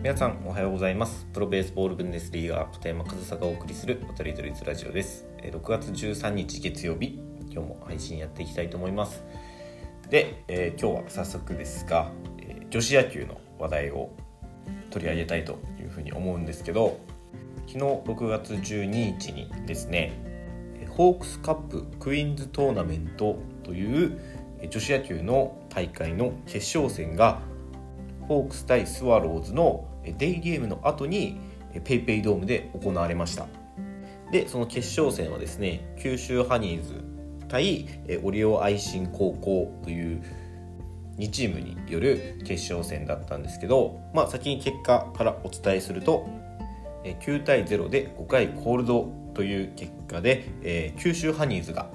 皆さんおはようございます。プロベースボールブンデスリーガー片山和沙がお送りする渡り鳥ラジオです。6月13日月曜日今日も配信やっていきたいと思います。で、えー、今日は早速ですが、えー、女子野球の話題を取り上げたいというふうに思うんですけど昨日6月12日にですねホークスカップクイーンズトーナメントという女子野球の大会の決勝戦がホークス対スワローズのデイゲームの後に PayPay ドームで行われました。でその決勝戦はですね九州ハニーズ対オリオ愛心高校という2チームによる決勝戦だったんですけど、まあ、先に結果からお伝えすると9対0で5回コールドという結果で、え、九州ハニーズが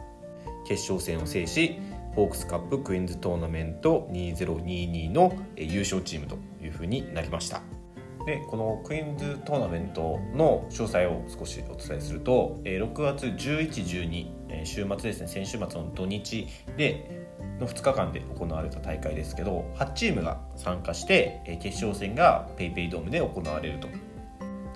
決勝戦を制しホークスカップクイーンズトーナメント2022の優勝チームというふうになりました。でこのクイーンズトーナメントの詳細を少しお伝えすると6月1112週末ですね。先週末の土日での2日間で行われた大会ですけど8チームが参加して決勝戦が PayPay ドームで行われると。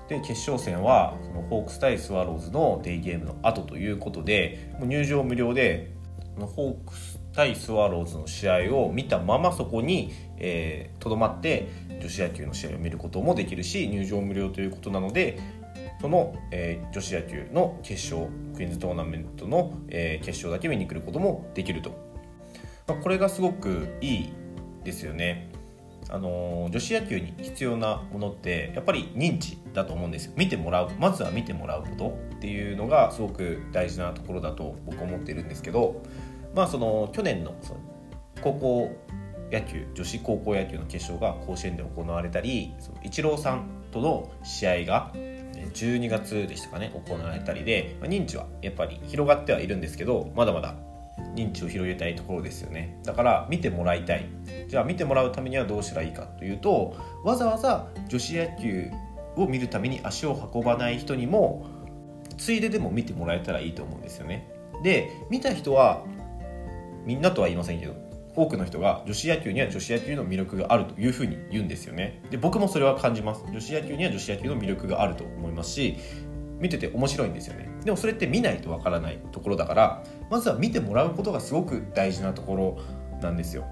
で決勝戦はそのホークス対スワローズのデイゲームの後ということでもう入場無料でホークス対スワローズの試合を見たままそこにとど、えー、まって女子野球の試合を見ることもできるし入場無料ということなのでその、えー、女子野球の決勝クイーンズトーナメントの、えー、決勝だけ見に来ることもできると、まあ、これがすごくいいですよね。あの女子野球に必要なものってやっぱり認知だと思うんですよ見てもらうまずは見てもらうことっていうのがすごく大事なところだと僕は思っているんですけどまあその去年のその高校野球女子高校野球の決勝が甲子園で行われたりそのイチローさんとの試合が12月でしたかね行われたりで、まあ、認知はやっぱり広がってはいるんですけどまだまだ認知を広げたいところですよね。だから見てもらいたい。じゃあ見てもらうためにはどうしたらいいかというとわざわざ女子野球を見るために足を運ばない人にもついででも見てもらえたらいいと思うんですよね。で見た人はみんなとは言いませんけど多くの人が女子野球には女子野球の魅力があるというふうに言うんですよね。で僕もそれは感じます。女子野球には女子野球の魅力があると思いますし見てて面白いんですよね。でもそれって見ないとわからないところだからまずは見てもらうことがすごく大事なところなんですよ。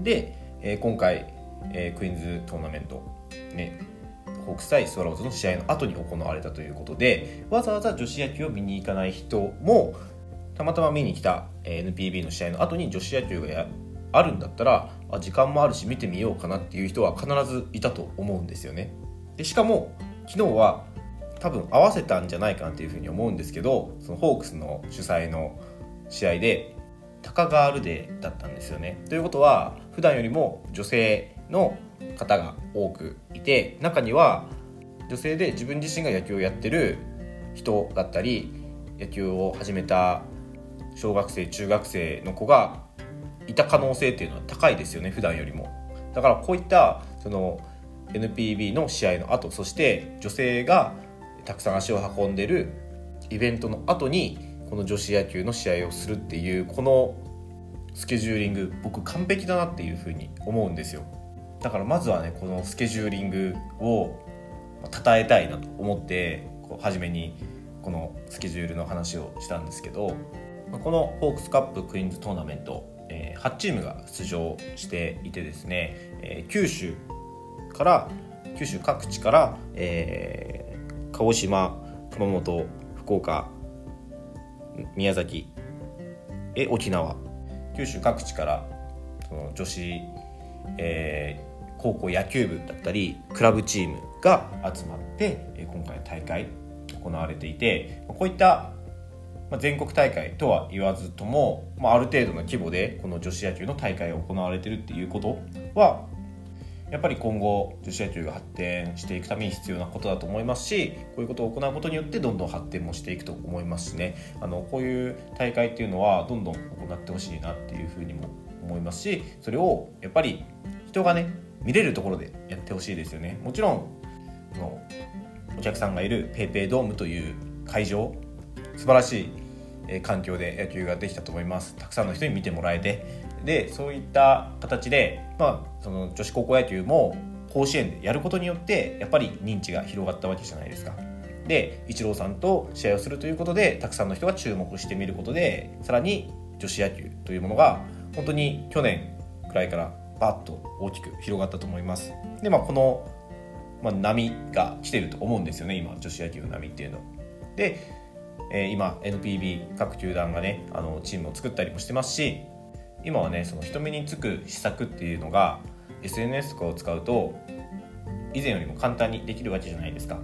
で、えー、今回、えー、クイーンズトーナメントねホークス対スワローズの試合の後に行われたということでわざわざ女子野球を見に行かない人もたまたま見に来た NPB の試合の後に女子野球があるんだったらあ時間もあるし見てみようかなっていう人は必ずいたと思うんですよね。でしかも昨日は多分合わせたんじゃないかなっていうふうに思うんですけどそのホークスの主催の試合でタカガールデーだったんですよね。ということは普段よりも女性の方が多くいて中には女性で自分自身が野球をやってる人だったり野球を始めた小学生中学生の子がいた可能性っていうのは高いですよね普段よりも。だからこういったその NPB の試合の後そして女性がたくさん足を運んでるイベントの後にこの女子野球の試合をするっていうこのスケジューリング僕完璧だなっていうふうに思うんですよ。だからまずはねこのスケジューリングを称えたいなと思ってこう初めにこのスケジュールの話をしたんですけどこのホークスカップクイーンズトーナメント、えー、8チームが出場していてですね、えー、九州から九州各地から、えー、鹿児島熊本福岡宮崎え沖縄。九州各地からその女子、えー、高校野球部だったりクラブチームが集まって今回の大会行われていてこういったまあ、全国大会とは言わずとも、まあ、ある程度の規模でこの女子野球の大会が行われてるっていうことはやっぱり今後女子野球が発展していくために必要なことだと思いますしこういうことを行うことによってどんどん発展もしていくと思いますしね。あのこういう大会っていうのはどんどん行ってほしいなっていうふうにも思いますしそれをやっぱり人がね見れるところでやってほしいですよね。もちろんのお客さんがいる PayPay ドームという会場素晴らしい環境で野球ができたと思いますたくさんの人に見てもらえてでそういった形で、まあ、その女子高校野球も甲子園でやることによってやっぱり認知が広がったわけじゃないですか。でイチローさんと試合をするということでたくさんの人が注目してみることでさらに女子野球というものが本当に去年くらいからバッと大きく広がったと思います。でまあこの、まあ、波が来てると思うんですよね今女子野球の波っていうの。で、えー、今 NPB 各球団がねあのチームを作ったりもしてますし今はねその人目につく施策っていうのが SNS とかを使うと以前よりも簡単にできるわけじゃないですか。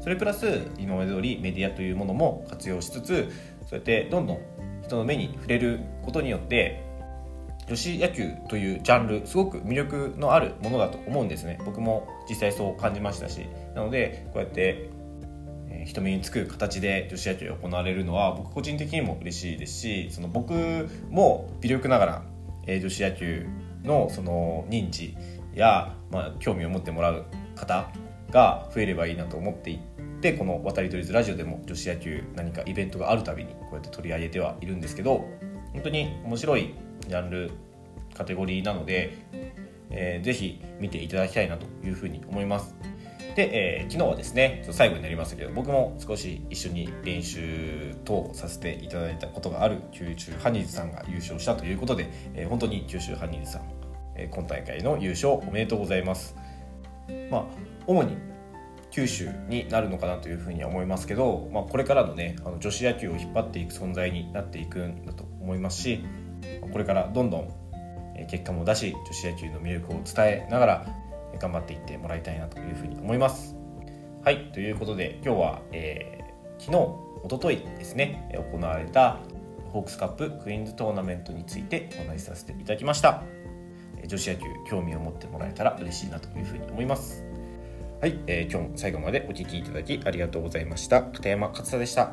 それプラス今まで通りメディアというものも活用しつつそうやってどんどん人の目に触れることによって女子野球というジャンルすごく魅力のあるものだと思うんですね。僕も実際そう感じましたし。なのでこうやって人目につく形で女子野球が行われるのは僕個人的にも嬉しいですしその僕も微力ながら、え女子野球のその認知や、まあ、興味を持ってもらう方が増えればいいなと思っていてこの「渡り鳥ズラジオ」でも女子野球何かイベントがあるたびにこうやって取り上げてはいるんですけど本当に面白いジャンルカテゴリーなので、えー、ぜひ見ていただきたいなというふうに思います。で、えー、昨日はですね最後になりましたけど僕も少し一緒に練習等させていただいたことがある九州ハニーズさんが優勝したということで、えー、本当に九州ハニーズさん、えー、今大会の優勝おめでとうございます。まあ、主に九州になるのかなというふうには思いますけど、まあ、これからのねあの女子野球を引っ張っていく存在になっていくんだと思いますしこれからどんどん結果も出し女子野球の魅力を伝えながら頑張っていってもらいたいなというふうに思います。はいということで今日は、えー、昨日おとといですね行われたホークスカップクイーンズトーナメントについてお話しさせていただきました。女子野球興味を持ってもらえたら嬉しいなというふうに思います。はい、えー、今日も最後までお聴きいただきありがとうございました。片山勝田でした。